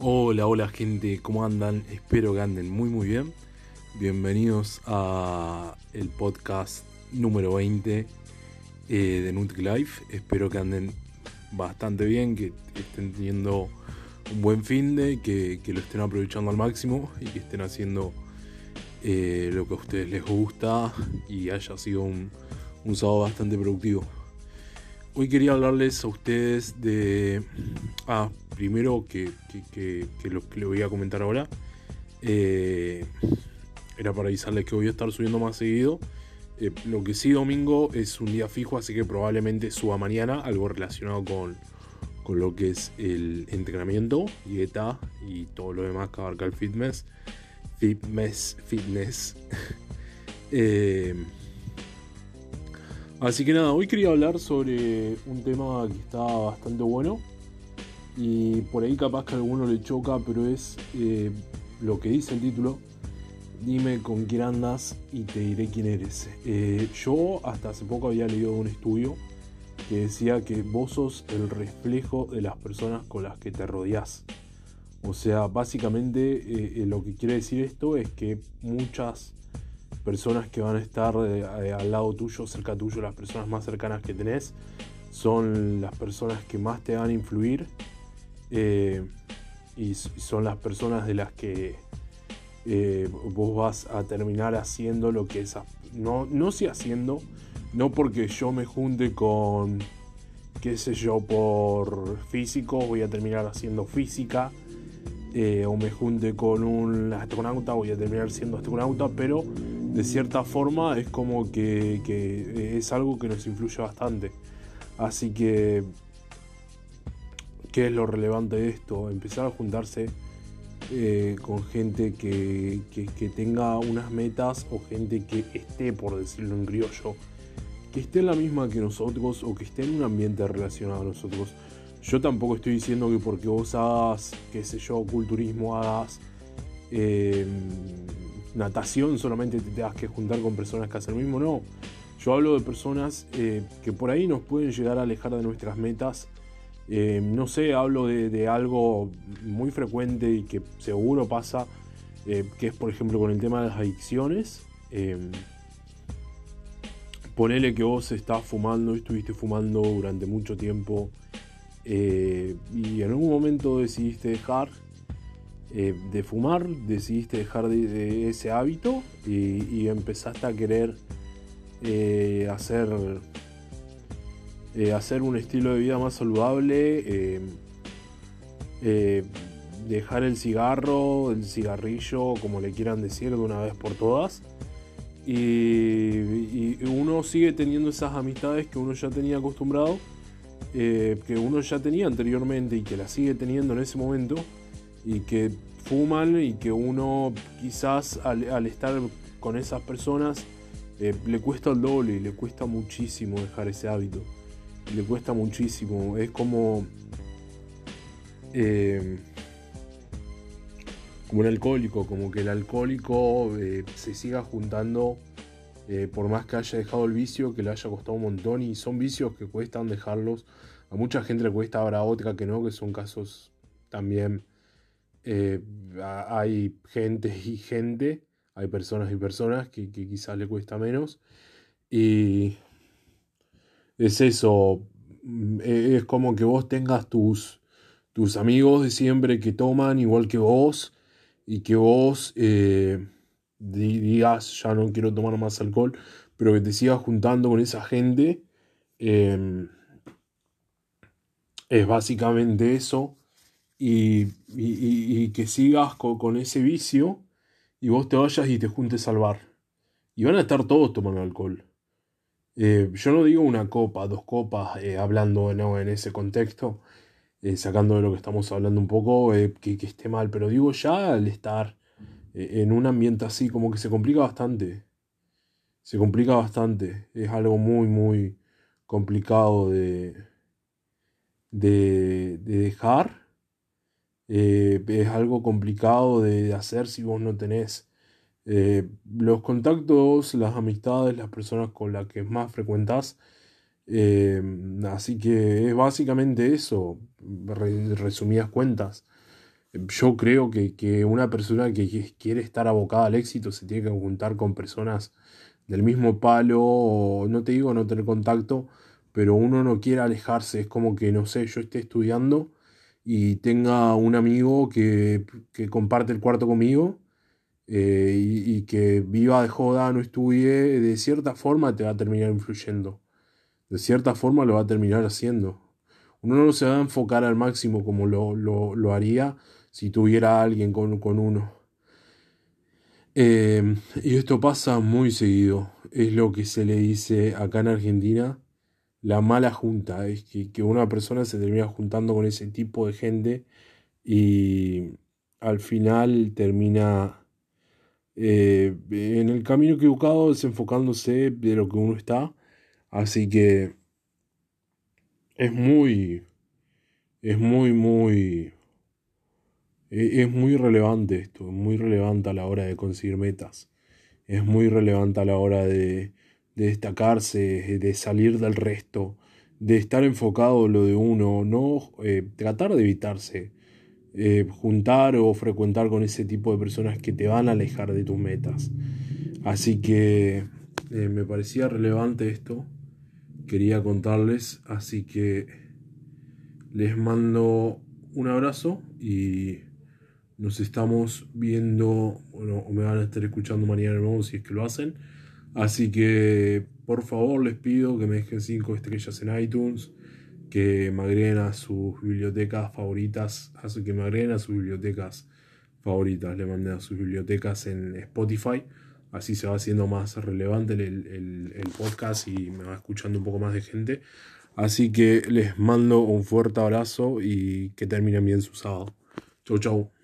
Hola, hola gente, ¿cómo andan? Espero que anden muy muy bien. Bienvenidos a el podcast número 20 eh, de Nutri Life. Espero que anden bastante bien, que estén teniendo un buen fin de, que, que lo estén aprovechando al máximo y que estén haciendo eh, lo que a ustedes les gusta y haya sido un, un sábado bastante productivo. Hoy quería hablarles a ustedes de... Ah, primero que, lo que les voy a comentar ahora. Eh, era para avisarles que voy a estar subiendo más seguido. Eh, lo que sí, domingo es un día fijo, así que probablemente suba mañana algo relacionado con, con lo que es el entrenamiento, dieta y todo lo demás que abarca el fitness. Fitness, fitness. eh, Así que nada, hoy quería hablar sobre un tema que está bastante bueno. Y por ahí capaz que a alguno le choca, pero es eh, lo que dice el título. Dime con quién andas y te diré quién eres. Eh, yo hasta hace poco había leído un estudio que decía que vos sos el reflejo de las personas con las que te rodeas. O sea, básicamente eh, lo que quiere decir esto es que muchas personas que van a estar al lado tuyo, cerca tuyo, las personas más cercanas que tenés, son las personas que más te van a influir eh, y son las personas de las que vos vas a terminar haciendo lo que es, no, no si haciendo, no porque yo me junte con, qué sé yo, por físico, voy a terminar haciendo física. o me junte con un astronauta, voy a terminar siendo astronauta, pero de cierta forma es como que, es algo que nos influye bastante. Así que, ¿qué es lo relevante de esto? Empezar a juntarse eh, con gente que, tenga unas metas o gente que esté, por decirlo en criollo, que esté en la misma que nosotros o que esté en un ambiente relacionado a nosotros. Yo tampoco estoy diciendo que porque vos hagas, qué sé yo, culturismo, hagas... Eh, natación solamente te tengas que juntar con personas que hacen lo mismo, no. Yo hablo de personas eh, que por ahí nos pueden llegar a alejar de nuestras metas. Eh, no sé, hablo de, algo muy frecuente y que seguro pasa, eh, que es por ejemplo con el tema de las adicciones. ponele que vos estás fumando estuviste fumando durante mucho tiempo y en algún momento decidiste dejar eh, de fumar, decidiste dejar de, ese hábito y, empezaste a querer eh, hacer, eh, hacer un estilo de vida más saludable, dejar el cigarro, el cigarrillo, como le quieran decir, de una vez por todas. Y, uno sigue teniendo esas amistades que uno ya tenía acostumbrado, que uno ya tenía anteriormente y que las sigue teniendo en ese momento y que fuman y que uno quizás al, estar con esas personas eh, le cuesta el doble y le cuesta muchísimo dejar ese hábito. Le cuesta muchísimo. Es como. Eh, como un alcohólico, como que el alcohólico eh, se siga juntando por más que haya dejado el vicio, que le haya costado un montón y son vicios que cuestan dejarlos. A mucha gente le cuesta, habrá otra que no, que son casos también eh, hay gente y gente, hay personas y personas que, quizás le cuesta menos. Y es eso, mm, e, es como que vos tengas tus, tus amigos de siempre que toman igual que vos y que vos eh, digas ya no quiero tomar más alcohol, pero que te sigas juntando con esa gente. Em, es básicamente eso y, que sigas con, ese vicio y vos te vayas y te juntes al bar. Y van a estar todos tomando alcohol. Eh, yo no digo una copa, dos copas, eh, hablando ¿no? en ese contexto, eh, sacando de lo que estamos hablando un poco, que, esté mal, pero digo ya al estar en un ambiente así, como que se complica bastante. Se complica bastante. Es algo muy, muy complicado de, de, de dejar es algo complicado de hacer si vos no tenés eh, los contactos, las amistades, las personas con las que más frecuentás. Eh, así que es básicamente eso, resumidas cuentas. yo creo que, una persona que quiere estar abocada al éxito se tiene que juntar con personas del mismo palo, no te digo no tener contacto, pero uno no quiere alejarse, es como que, no sé, yo esté estudiando y tenga un amigo que, comparte el cuarto conmigo eh, y, que viva de joda, no estudie, de cierta forma te va a terminar influyendo, de cierta forma lo va a terminar haciendo. Uno no se va a enfocar al máximo como lo, lo, haría si tuviera alguien con, con uno. Eh, y esto pasa muy seguido. Es lo que se le dice acá en Argentina la mala junta. Es que, que una persona se termina juntando con ese tipo de gente y al final termina eh, en el camino equivocado desenfocándose de lo que uno está. Así que es muy, es muy, muy, e, es muy relevante esto, es muy relevante a la hora de conseguir metas, es muy relevante a la hora de, destacarse, de salir del resto, de estar enfocado en lo de uno, no eh, tratar de evitarse, eh, juntar o frecuentar con ese tipo de personas que te van a alejar de tus metas. Así que eh, me parecía relevante esto quería contarles. Así que les mando un abrazo y nos estamos viendo, bueno, o me van a estar escuchando mañana de nuevo si es que lo hacen. Así que por favor les pido que me dejen 5 estrellas en iTunes, que me agreguen a sus bibliotecas favoritas, así que me agreguen a sus bibliotecas favoritas, le mandé a sus bibliotecas en Spotify Así se va haciendo más relevante el, podcast y me va escuchando un poco más de gente. Así que les mando un fuerte abrazo y que terminen bien su sábado. Chau, chau.